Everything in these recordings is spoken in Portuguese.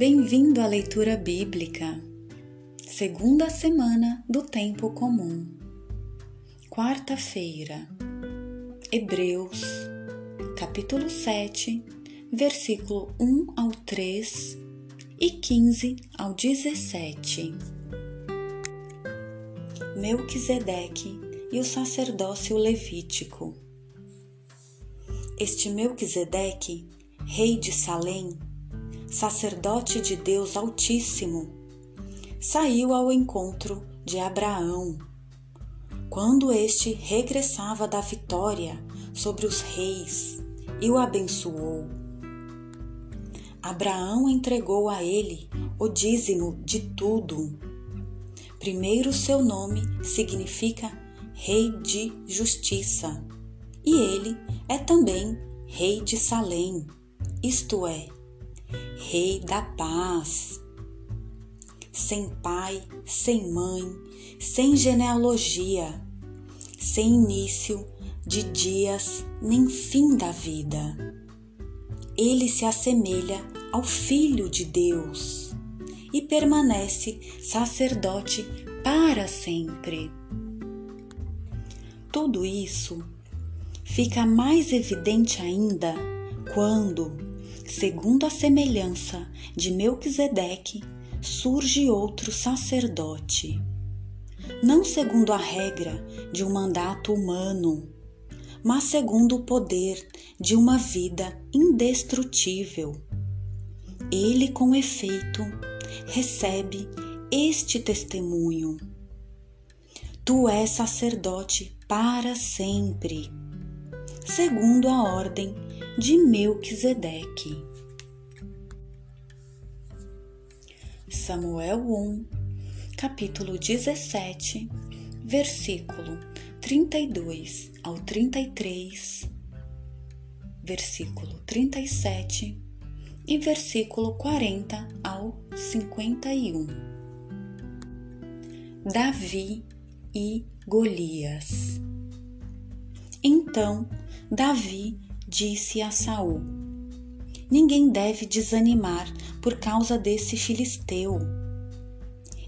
Bem-vindo à leitura bíblica. Segunda semana do tempo comum. Quarta-feira. Hebreus, capítulo 7, versículo 1 ao 3 e 15 ao 17. Melquisedeque e o sacerdócio levítico. Este Melquisedeque, rei de Salém, sacerdote de Deus Altíssimo, saiu ao encontro de Abraão. Quando este regressava da vitória sobre os reis e o abençoou, Abraão entregou a ele o dízimo de tudo. Primeiro, seu nome significa Rei de Justiça, e ele é também Rei de Salém, isto é, Rei da paz. Sem pai, sem mãe, sem genealogia, sem início de dias nem fim da vida. Ele se assemelha ao Filho de Deus e permanece sacerdote para sempre. Tudo isso fica mais evidente ainda quando segundo a semelhança de Melquisedeque, surge outro sacerdote. Não segundo a regra de um mandato humano, mas segundo o poder de uma vida indestrutível. Ele, com efeito, recebe este testemunho: Tu és sacerdote para sempre, segundo a ordem de Melquisedeque. Samuel 1, capítulo 17, versículo 32 ao 33, versículo 37 e versículo 40 ao 51. Davi e Golias. Então Davi disse a Saul: Ninguém deve desanimar por causa desse filisteu.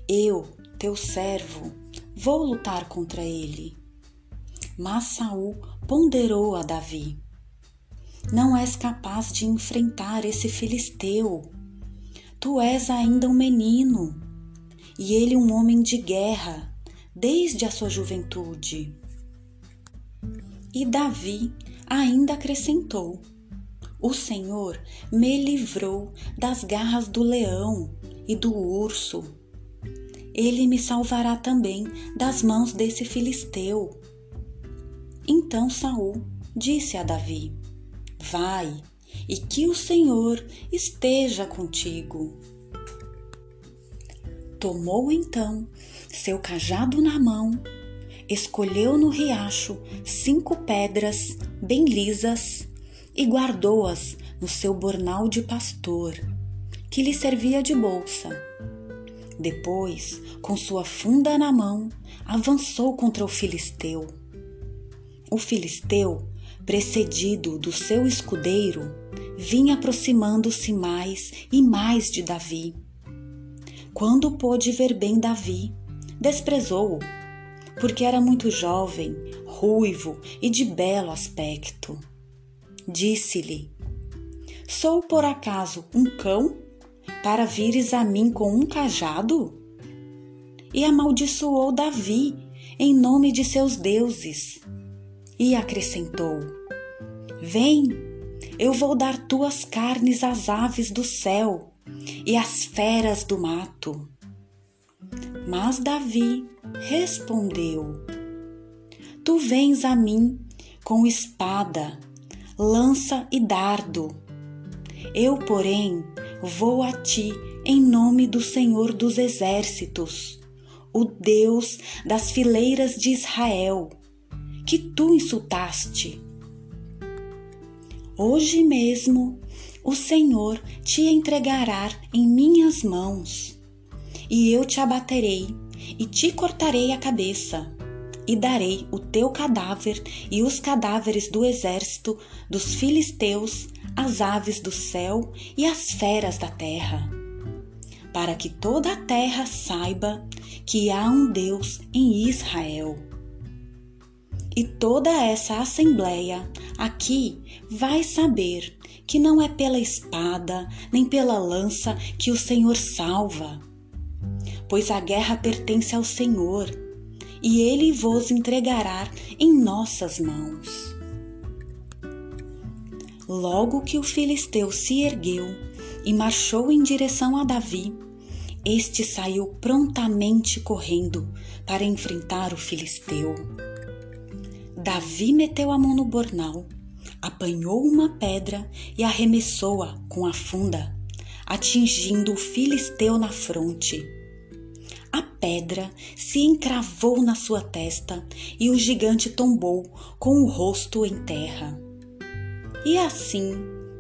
Eu, teu servo, vou lutar contra ele. Mas Saul ponderou a Davi: Não és capaz de enfrentar esse filisteu. Tu és ainda um menino, e ele um homem de guerra, desde a sua juventude. E Davi ainda acrescentou: O Senhor me livrou das garras do leão e do urso. Ele me salvará também das mãos desse filisteu. Então Saul disse a Davi: Vai, e que o Senhor esteja contigo. Tomou então seu cajado na mão escolheu no riacho cinco pedras bem lisas e guardou-as no seu bornal de pastor, que lhe servia de bolsa. Depois, com sua funda na mão, avançou contra o filisteu. O filisteu, precedido do seu escudeiro, vinha aproximando-se mais e mais de Davi. Quando pôde ver bem Davi, desprezou-o porque era muito jovem, ruivo e de belo aspecto. Disse-lhe: Sou por acaso um cão para vires a mim com um cajado? E amaldiçoou Davi em nome de seus deuses. E acrescentou: Vem, eu vou dar tuas carnes às aves do céu e às feras do mato. Mas Davi respondeu: Tu vens a mim com espada, lança e dardo. Eu, porém, vou a ti em nome do Senhor dos Exércitos, o Deus das fileiras de Israel, que tu insultaste. Hoje mesmo o Senhor te entregará em minhas mãos, e eu te abaterei e te cortarei a cabeça, e darei o teu cadáver e os cadáveres do exército dos filisteus, as aves do céu e as feras da terra. para que toda a terra saiba que há um Deus em Israel. E toda essa assembleia aqui vai saber que não é pela espada nem pela lança que o Senhor salva, pois a guerra pertence ao Senhor e ele vos entregará em nossas mãos. Logo que o filisteu se ergueu e marchou em direção a Davi, este saiu prontamente correndo para enfrentar o filisteu. Davi meteu a mão no bornal, apanhou uma pedra e arremessou-a com a funda, atingindo o filisteu na fronte. Pedra se encravou na sua testa e o gigante tombou com o rosto em terra. E assim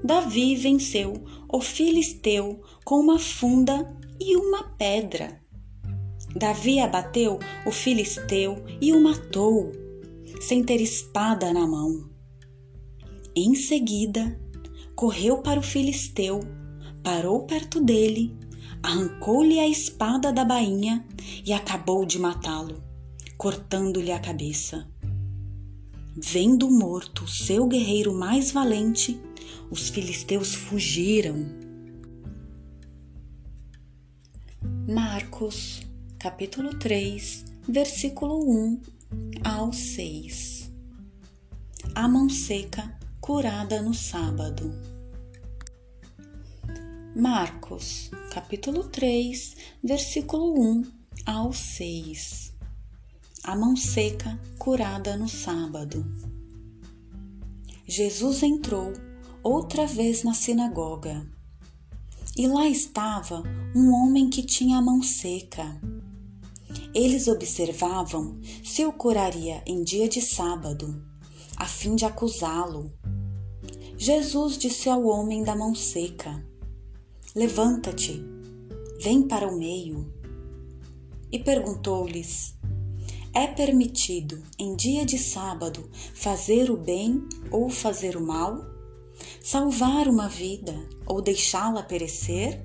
Davi venceu o filisteu com uma funda e uma pedra. Davi abateu o filisteu e o matou, sem ter espada na mão. Em seguida, correu para o filisteu, parou perto dele, arrancou-lhe a espada da bainha e acabou de matá-lo, cortando-lhe a cabeça. Vendo morto seu guerreiro mais valente, os filisteus fugiram. Marcos, capítulo 3, versículo 1 ao 6. A mão seca curada no sábado. Marcos, capítulo 3, versículo 1 ao 6 a mão seca curada no sábado. Jesus entrou outra vez na sinagoga e lá estava um homem que tinha a mão seca. Eles observavam se o curaria em dia de sábado, a fim de acusá-lo. Jesus disse ao homem da mão seca: Levanta-te, vem para o meio. E perguntou-lhes: é permitido, em dia de sábado, fazer o bem ou fazer o mal? Salvar uma vida ou deixá-la perecer?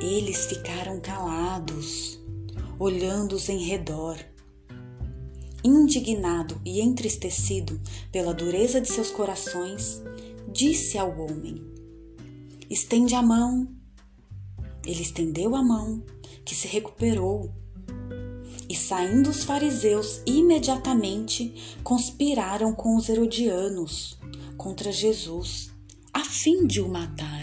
Eles ficaram calados, olhando-os em redor. Indignado e entristecido pela dureza de seus corações, disse ao homem: Estende a mão. Ele estendeu a mão, que se recuperou e saindo os fariseus imediatamente conspiraram com os herodianos contra Jesus, a fim de o matar.